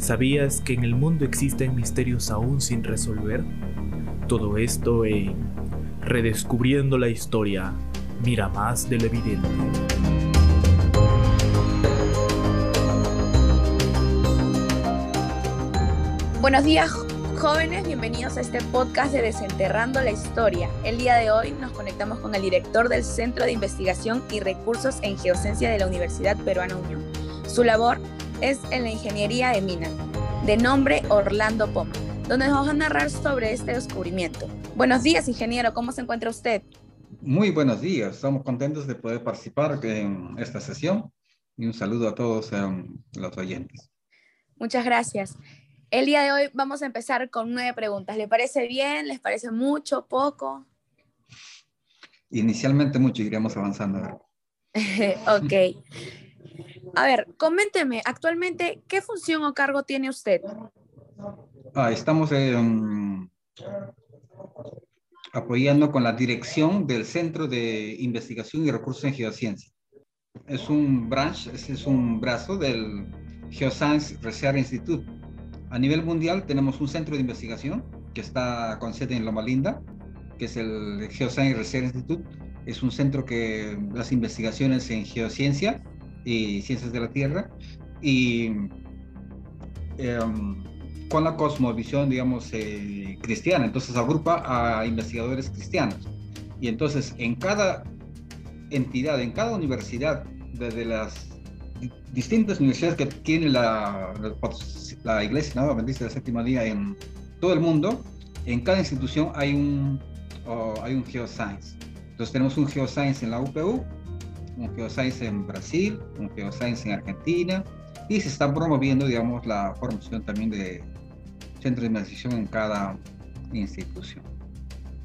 ¿Sabías que en el mundo existen misterios aún sin resolver? Todo esto en Redescubriendo la historia, mira más del evidente. Buenos días jóvenes, bienvenidos a este podcast de Desenterrando la Historia. El día de hoy nos conectamos con el director del Centro de Investigación y Recursos en Geociencia de la Universidad Peruana Unión. Su labor es en la ingeniería de minas, de nombre Orlando Poma, donde nos va a narrar sobre este descubrimiento. Buenos días, ingeniero, ¿cómo se encuentra usted? Muy buenos días, estamos contentos de poder participar en esta sesión y un saludo a todos um, los oyentes. Muchas gracias. El día de hoy vamos a empezar con nueve preguntas. ¿Le parece bien? ¿Les parece mucho? ¿Poco? Inicialmente mucho, iremos avanzando. ok. A ver, coménteme, actualmente, ¿qué función o cargo tiene usted? Ah, estamos apoyando con la dirección del Centro de Investigación y Recursos en Geociencia. Es un branch, es un brazo del Geoscience Research Institute. A nivel mundial tenemos un centro de investigación que está con sede en Loma Linda, que es el Geoscience Research Institute. Es un centro que hace investigaciones en geociencia y Ciencias de la Tierra, y em, con la cosmovisión, digamos, eh, cristiana. Entonces agrupa a investigadores cristianos. Y entonces en cada entidad, en cada universidad, desde las distintas universidades que tiene la, la, Iglesia, ¿no? Bendice la Séptima Día en todo el mundo, en cada institución hay un, hay un Geoscience. Entonces tenemos un Geoscience en la UPU, un Geoscience en Brasil, un Geoscience en Argentina, y se está promoviendo, digamos, la formación también de centros de investigación en cada institución.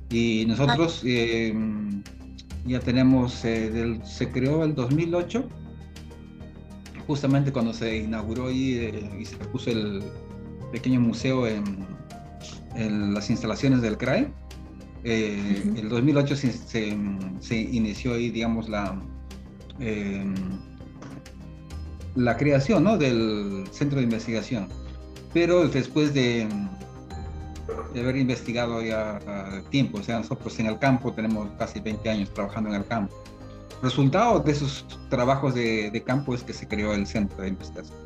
Y nosotros em, ya tenemos, eh, se creó el 2008, justamente cuando se inauguró y, eh, y se puso el pequeño museo en, en las instalaciones del CRAE. Eh, el 2008 se, se, se, inició ahí, digamos, la, Em, la creación ¿no? del centro de investigación. Pero después de, de haber investigado ya tiempo, o sea, nosotros en el campo tenemos casi 20 años trabajando en el campo. Resultado de esos trabajos de, de campo es que se creó el centro de investigación.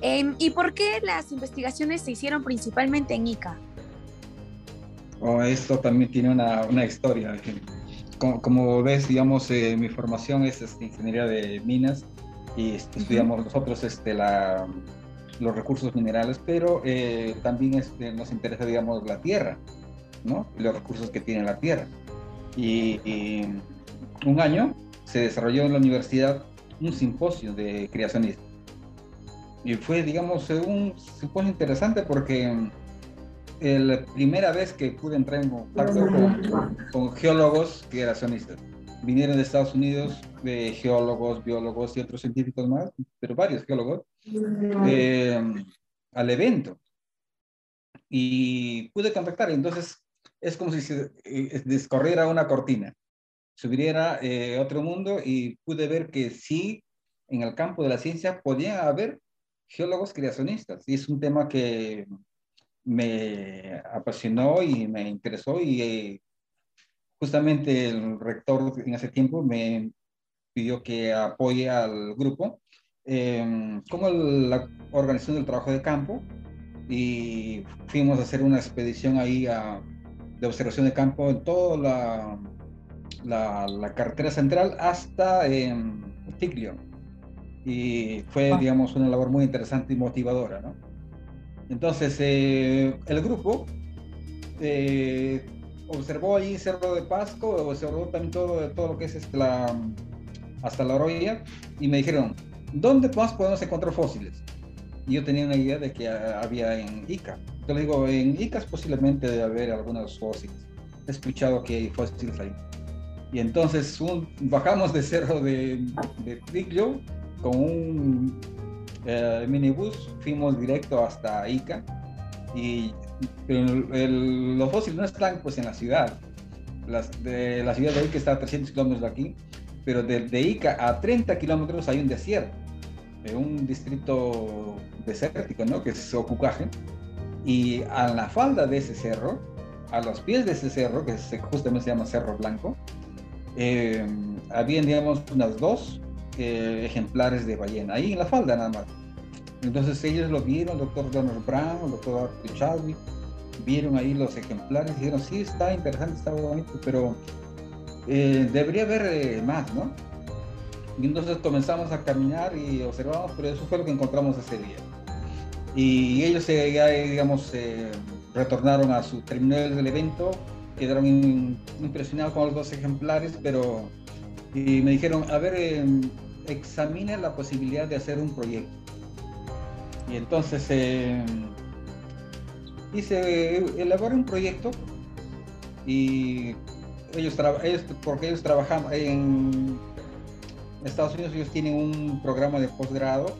Eh, ¿Y por qué las investigaciones se hicieron principalmente en ICA? Oh, esto también tiene una, una historia como, ves, digamos, eh, mi formación es este, ingeniería de minas y este, estudiamos nosotros este, la, los recursos minerales, pero eh, también este, nos interesa, digamos, la tierra, ¿no? Los recursos que tiene la tierra. Y, un año se desarrolló en la universidad un simposio de creacionistas. Y fue, digamos, un simposio interesante porque la primera vez que pude entrar en contacto con, geólogos creacionistas. Vinieron de Estados Unidos de geólogos, biólogos y otros científicos más, pero varios geólogos, eh, al evento. Y pude contactar, entonces es como si se eh, descorriera una cortina, subiera eh, otro mundo y pude ver que sí, en el campo de la ciencia podía haber geólogos creacionistas. Y es un tema que me apasionó y me interesó y eh, justamente el rector en ese tiempo me pidió que apoye al grupo eh, como la organización del trabajo de campo y fuimos a hacer una expedición ahí de observación de campo en toda la, la, la carretera central hasta eh, Tiglio. Y fue, digamos, una labor muy interesante y motivadora, ¿no? Entonces, eh, el grupo eh, observó ahí Cerro de Pasco, observó también todo, todo lo que es este, la, hasta la orilla, y me dijeron, ¿dónde más podemos encontrar fósiles? Y yo tenía una idea de que había en Ica. Yo le digo, en Ica posiblemente debe haber algunos fósiles. He escuchado que hay fósiles ahí. Y entonces bajamos de cerro de, de con un el minibús, fuimos directo hasta Ica y los fósiles no están pues en la ciudad. Las, la ciudad de Ica está a 300 kilómetros de aquí, pero de, Ica a 30 kilómetros hay un desierto. un distrito desértico, ¿no? Que es Ocucaje. Y a la falda de ese cerro, a los pies de ese cerro, que justamente se llama Cerro Blanco, eh, habían, digamos, unas dos eh, ejemplares de ballena, ahí en la falda nada más. Entonces ellos lo vieron, el doctor Donald Brown, el doctor Arthur Chadwick, vieron ahí los ejemplares y dijeron, sí, está interesante, está bonito, pero eh, debería haber más, ¿no? Y entonces comenzamos a caminar y observamos, pero eso fue lo que encontramos ese día. Y ellos ya, digamos, retornaron a su terminal del evento, quedaron impresionados con los dos ejemplares, pero y me dijeron, a ver, eh, examine la posibilidad de hacer un proyecto. Y entonces eh, hice, elaboré un proyecto y ellos, ellos porque ellos trabajan en Estados Unidos, ellos tienen un programa de posgrado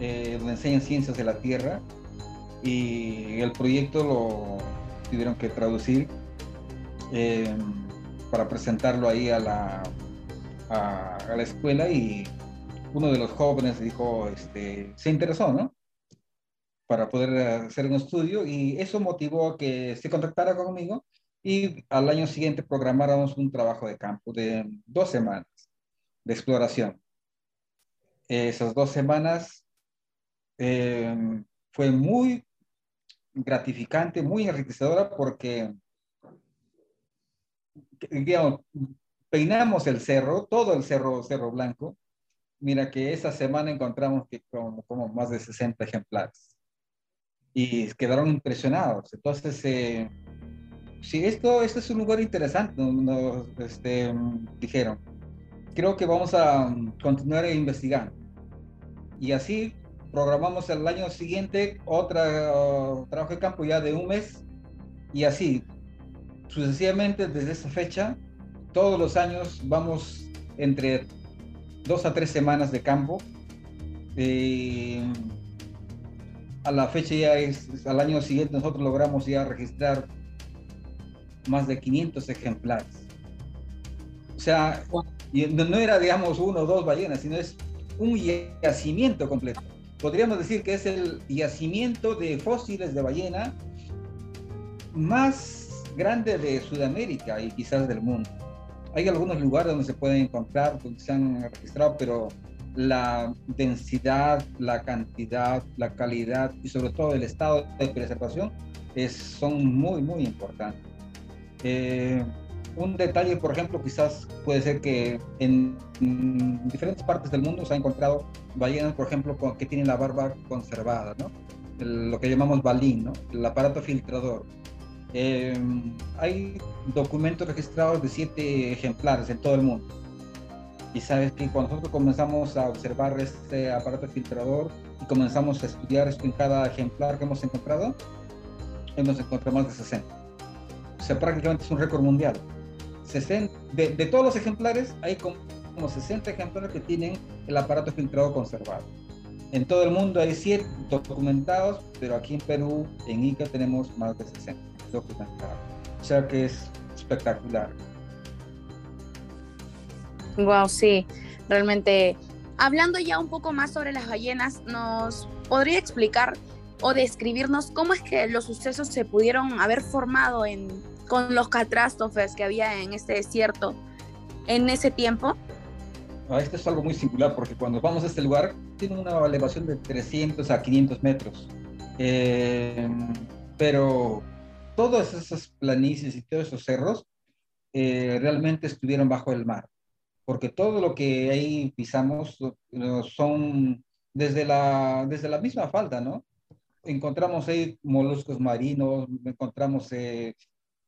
eh, donde enseñan ciencias de la Tierra y el proyecto lo tuvieron que traducir eh, para presentarlo ahí a la, a, la escuela y uno de los jóvenes dijo, este, se interesó, ¿no? Para poder hacer un estudio y eso motivó a que se contactara conmigo y al año siguiente programáramos un trabajo de campo de dos semanas de exploración. Esas dos semanas eh, fue muy gratificante, muy enriquecedora porque, digamos, peinamos el cerro, todo el cerro, Cerro Blanco. Mira que esa semana encontramos como, más de 60 ejemplares y quedaron impresionados. Entonces, eh, sí, esto, es un lugar interesante, nos este, dijeron creo que vamos a mm, continuar investigando. Y así programamos el año siguiente otro trabajo de campo ya de un mes y así sucesivamente desde esa fecha todos los años vamos entre dos a tres semanas de campo eh, a la fecha ya es al año siguiente nosotros logramos ya registrar más de 500 ejemplares o sea y no era, digamos, uno o dos ballenas, sino es un yacimiento completo. Podríamos decir que es el yacimiento de fósiles de ballena más grande de Sudamérica y quizás del mundo. Hay algunos lugares donde se pueden encontrar, donde se han registrado, pero la densidad, la cantidad, la calidad y sobre todo el estado de preservación es, son muy, muy importantes. Eh, un detalle, por ejemplo, quizás puede ser que en, diferentes partes del mundo se ha encontrado ballenas, por ejemplo, que tienen la barba conservada, ¿no? lo que llamamos balín, ¿no? El aparato filtrador. Eh, hay documentos registrados de siete ejemplares en todo el mundo. Y sabes que cuando nosotros comenzamos a observar este aparato filtrador y comenzamos a estudiar esto en cada ejemplar que hemos encontrado, hemos encontrado más de 60. O sea, prácticamente es un récord mundial de, todos los ejemplares, hay como, 60 ejemplares que tienen el aparato filtrado conservado. En todo el mundo hay 100 documentados, pero aquí en Perú, en Ica, tenemos más de 60 O sea que es espectacular. Wow, sí, realmente. Hablando ya un poco más sobre las ballenas, ¿nos podría explicar o describirnos cómo es que los sucesos se pudieron haber formado en con los catástrofes que había en este desierto en ese tiempo? Ah, esto es algo muy singular porque cuando vamos a este lugar tiene una elevación de 300 a 500 metros. Eh, pero todas esas planicies y todos esos cerros eh, realmente estuvieron bajo el mar, porque todo lo que ahí pisamos son desde la, desde la misma falda, ¿no? Encontramos ahí moluscos marinos, encontramos eh,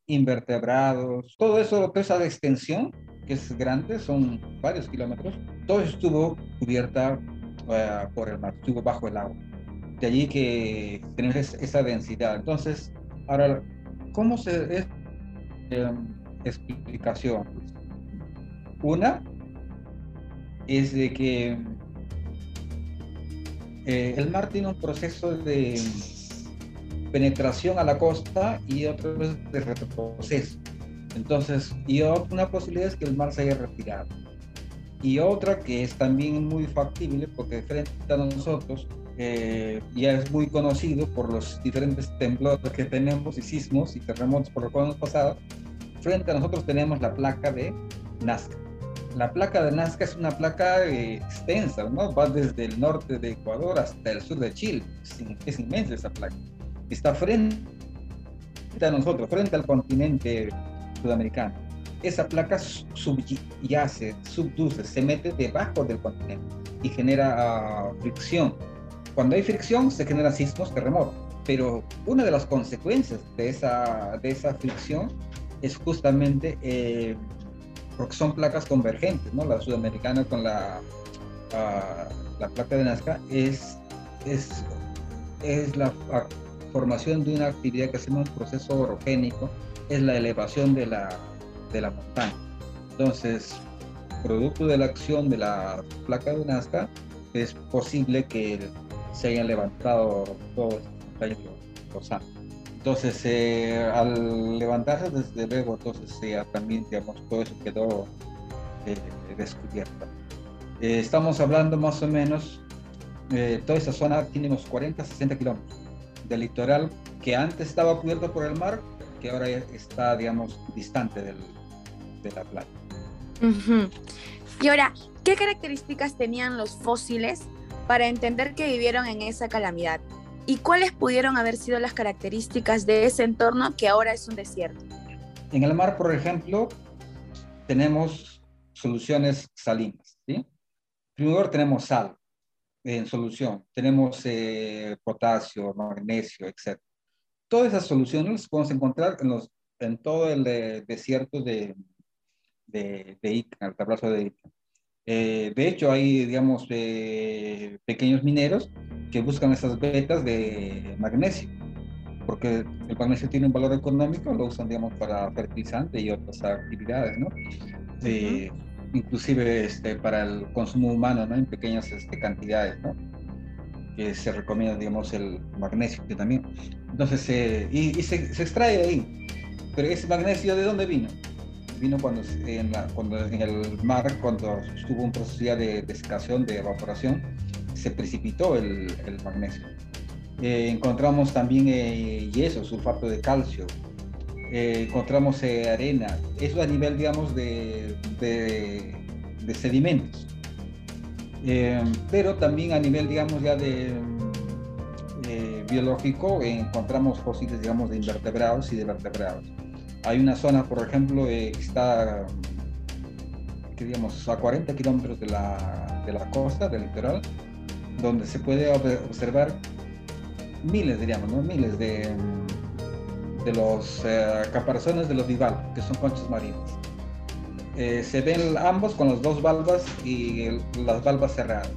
invertebrados, todo eso, toda esa extensión, que es grande, son varios kilómetros, todo estuvo cubierta eh, por el mar, estuvo bajo el agua. De allí que tener esa densidad. Entonces, ahora, ¿cómo se es eh, explicación? Una es de que eh, el mar tiene un proceso de penetración a la costa y vez de retroceso. Entonces, y una posibilidad es que el mar se haya retirado. Y otra que es también muy factible porque frente a nosotros eh, ya es muy conocido por los diferentes temblores que tenemos y sismos y terremotos por los que hemos pasado. Frente a nosotros tenemos la placa de Nazca. La placa de Nazca es una placa eh, extensa, ¿no? Va desde el norte de Ecuador hasta el sur de Chile. Es, es inmensa esa placa. Está frente a nosotros, frente al continente sudamericano. Esa placa subyace, subduce, se mete debajo del continente y genera uh, fricción. Cuando hay fricción se generan sismos, terremotos. Pero una de las consecuencias de esa, de esa fricción es justamente eh, porque son placas convergentes, ¿no? La sudamericana con la, uh, la placa de Nazca es, es, es la formación de una actividad que hacemos un proceso orogénico, es la elevación de la, de la montaña. Entonces, producto de la acción de la placa de Nazca, es posible que se hayan levantado todos los años. Entonces, eh, al levantarse desde luego, entonces ya también, digamos, todo eso quedó eh, descubierto. Eh, estamos hablando más o menos, toda esa zona tiene unos 40, 60 kilómetros del litoral que antes estaba cubierto por el mar, que ahora está, digamos, distante del, de la playa. Y ahora, ¿qué características tenían los fósiles para entender que vivieron en esa calamidad? ¿Y cuáles pudieron haber sido las características de ese entorno que ahora es un desierto? En el mar, por ejemplo, tenemos soluciones salinas. ¿sí? Primero tenemos sal en solución, tenemos eh, potasio, magnesio, etc. Todas esas soluciones las podemos encontrar en, todo el eh, desierto de, de, de Ica, el tablazo de Ica. Eh, de hecho, hay, digamos, pequeños mineros que buscan esas vetas de magnesio, porque el magnesio tiene un valor económico, lo usan, digamos, para fertilizante y otras actividades, ¿no? Eh, inclusive este, para el consumo humano, ¿no? En pequeñas este, cantidades, ¿no? Que se recomienda, digamos, el magnesio también. Entonces, eh, y, se, se extrae ahí. Pero ese magnesio, ¿de dónde vino? Vino cuando en, cuando en el mar, cuando estuvo un proceso ya de desiccación, de evaporación, se precipitó el, el magnesio. Eh, encontramos también eh, yeso, sulfato de calcio, eh, encontramos arena, eso a nivel, digamos, de, de, de sedimentos. pero también a nivel, digamos, ya de biológico, encontramos fósiles, digamos, de invertebrados y de vertebrados. Hay una zona, por ejemplo, eh, que está, digamos, a 40 kilómetros de la, de la costa, del litoral, donde se puede observar miles, diríamos, ¿no? miles de, de los eh, caparazones de los bivalvos, que son conchas marinas. Eh, se ven ambos con las dos valvas y las valvas cerradas.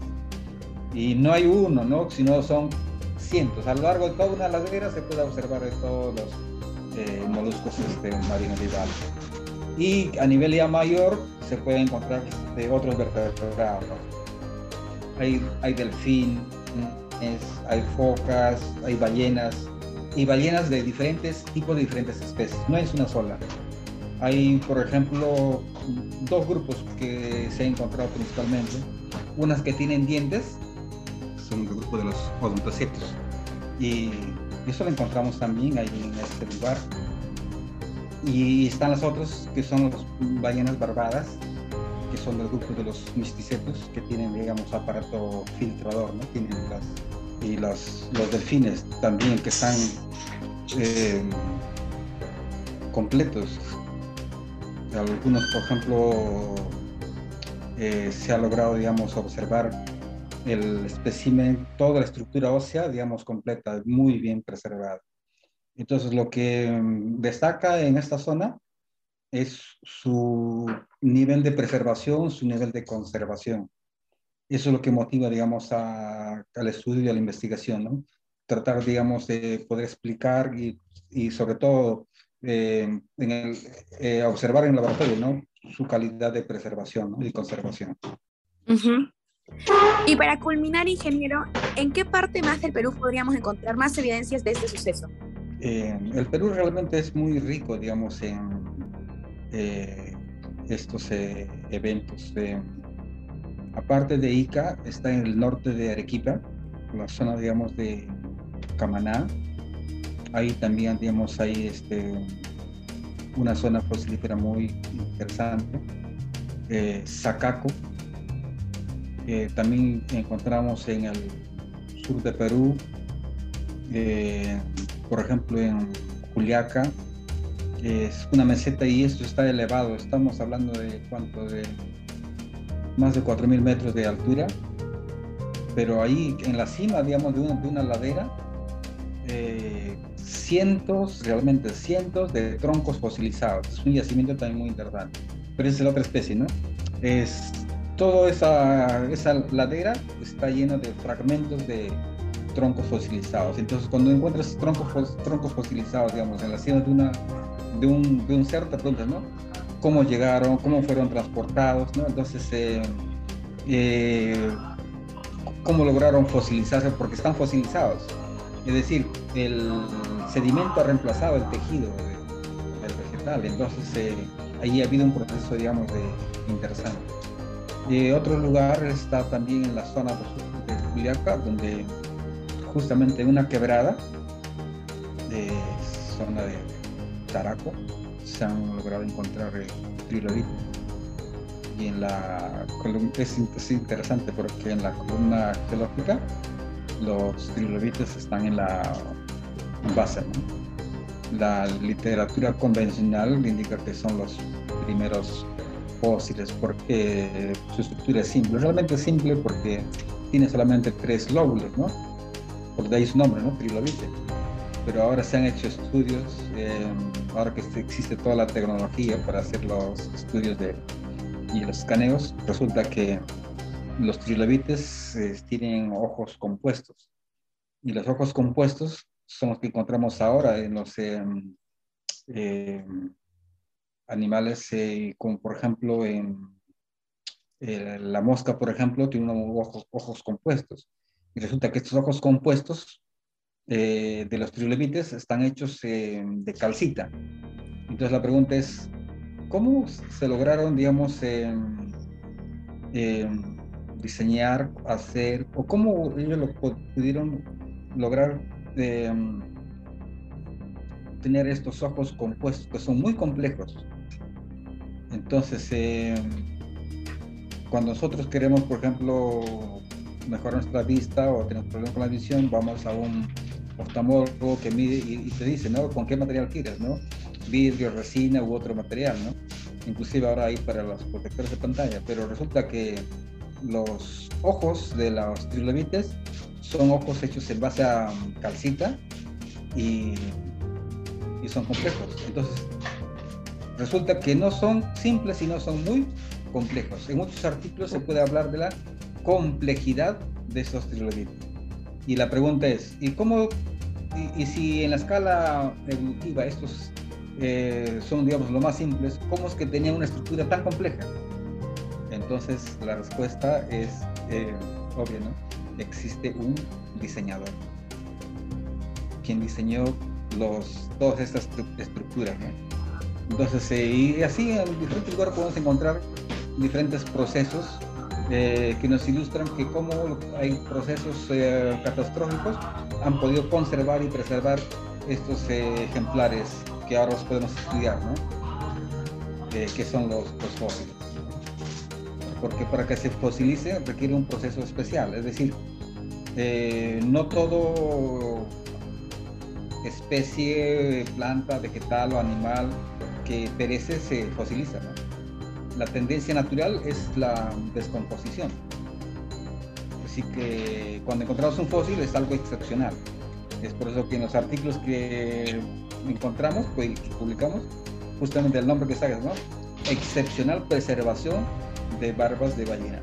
Y no hay uno, ¿no? sino son cientos. A lo largo de toda una ladera se puede observar todos los eh, moluscos este, marinos Y a nivel ya mayor se puede encontrar de otros vertebrados. Hay, hay delfines, hay focas, hay ballenas, y ballenas de diferentes tipos de diferentes especies, no es una sola. Hay, por ejemplo, dos grupos que se han encontrado principalmente. Unas que tienen dientes, son el grupo de los odontocéticos, y eso lo encontramos también ahí en este lugar. Y están las otras que son las ballenas barbadas, que son del grupo de los misticetos, que tienen, digamos, aparato filtrador, ¿no? Tienen las, y las, los delfines también, que están eh, completos. Algunos, por ejemplo, eh, se ha logrado, digamos, observar el espécimen, toda la estructura ósea, digamos, completa, muy bien preservada. Entonces, lo que mm, destaca en esta zona es su nivel de preservación, su nivel de conservación. Eso es lo que motiva, digamos, a, al estudio y a la investigación, ¿no? Tratar, digamos, de poder explicar y, y sobre todo eh, en el, eh, observar en el laboratorio, ¿no? Su calidad de preservación y conservación. Uh y para culminar, ingeniero, ¿en qué parte más del Perú podríamos encontrar más evidencias de este suceso? Eh, el Perú realmente es muy rico, digamos, en eh, estos eh, eventos. aparte de Ica, está en el norte de Arequipa, la zona, digamos, de Camaná. Ahí también, digamos, hay este, una zona fosilífera muy interesante. También encontramos en el sur de Perú, eh, por ejemplo en Juliaca, es una meseta y esto está elevado, estamos hablando de cuánto, de más de 4.000 metros de altura, pero ahí en la cima, digamos, de una, de una ladera, eh, cientos, realmente cientos de troncos fosilizados. Es un yacimiento también muy interesante. Pero es la otra especie, ¿no? Es, toda esa, esa ladera está llena de fragmentos de troncos fosilizados. Entonces, cuando encuentras troncos, troncos fosilizados, digamos, en la cima de, de, un, de un cerro, te preguntas, ¿no? ¿Cómo llegaron? ¿Cómo fueron transportados? ¿no? Entonces, eh, eh, ¿cómo lograron fosilizarse? Porque están fosilizados. Es decir, el sedimento ha reemplazado el tejido vegetal. Entonces, eh, ahí ha habido un proceso, digamos, de, interesante. Otro lugar está también en la zona de Juliaca, donde justamente en una quebrada de zona de Taraco se han logrado encontrar trilobites. Y en la es, es interesante porque en la columna geológica los trilobites están en la base. La literatura convencional indica que son los primeros fósiles porque su estructura es simple. Realmente simple porque tiene solamente tres lóbulos, ¿no? Por de ahí su nombre, ¿no? Trilobite. Pero ahora se han hecho estudios, eh, ahora que existe toda la tecnología para hacer los estudios de, y los escaneos, resulta que los trilobites eh, tienen ojos compuestos. Y los ojos compuestos son los que encontramos ahora en los em, em, animales, eh, como por ejemplo en la mosca, por ejemplo, tiene unos ojos, compuestos. Y resulta que estos ojos compuestos eh, de los trilobites están hechos em, de calcita. Entonces la pregunta es, ¿cómo se lograron, digamos, diseñar, hacer, o cómo ellos lo pudieron lograr em, tener estos ojos compuestos que son muy complejos. Entonces, em, cuando nosotros queremos, por ejemplo, mejorar nuestra vista o tenemos problemas con la visión, vamos a un oftalmólogo que mide y, te dice, ¿no? ¿Con qué material quieres, no? Vidrio, resina u otro material, ¿no? Inclusive ahora hay para los protectores de pantalla, pero resulta que los ojos de los trilobites son ojos hechos en base a calcita y, y son complejos. Entonces, resulta que no son simples, sino son muy complejos. En muchos artículos se puede hablar de la complejidad de estos trilobites. Y la pregunta es, ¿y cómo, y, si en la escala evolutiva estos eh, son, digamos, lo más simples, cómo es que tenían una estructura tan compleja? Entonces la respuesta es eh, obvia, ¿no? Existe un diseñador quien diseñó los, todas estas estructuras, ¿no? Entonces, eh, y así en diferentes lugares podemos encontrar diferentes procesos eh, que nos ilustran que cómo hay procesos catastróficos han podido conservar y preservar estos ejemplares que ahora los podemos estudiar, ¿no? que son los fósiles porque para que se fosilice requiere un proceso especial, es decir, eh, no todo especie, planta, vegetal o animal que perece se fosiliza. La tendencia natural es la descomposición. Así que cuando encontramos un fósil es algo excepcional. Es por eso que en los artículos que encontramos, pues, publicamos, justamente el nombre que sale, ¿no? Excepcional preservación de barbas de ballena.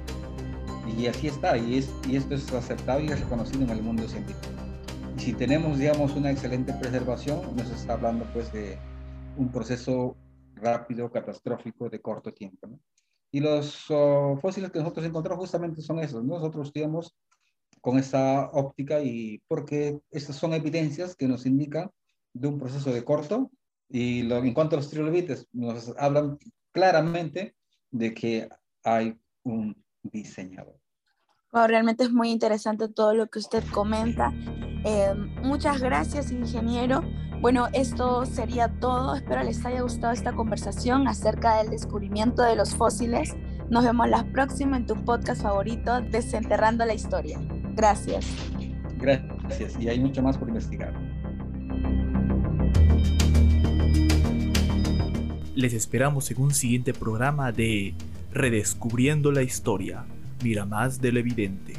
Y así está, y, es, y esto es aceptado y es reconocido en el mundo científico. Si tenemos, digamos, una excelente preservación, nos está hablando pues de un proceso rápido, catastrófico, de corto tiempo. Y los oh, fósiles que nosotros encontramos justamente son esos. Nosotros digamos con esa óptica y porque estas son evidencias que nos indican de un proceso de corto y lo, en cuanto a los trilobites nos hablan claramente de que hay un diseñador. realmente es muy interesante todo lo que usted comenta. Eh, muchas gracias, ingeniero. Bueno, esto sería todo. Espero les haya gustado esta conversación acerca del descubrimiento de los fósiles. Nos vemos la próxima en tu podcast favorito, Desenterrando la Historia. Gracias. Gracias. Y hay mucho más por investigar. Les esperamos en un siguiente programa de Redescubriendo la Historia. Mira más de lo evidente.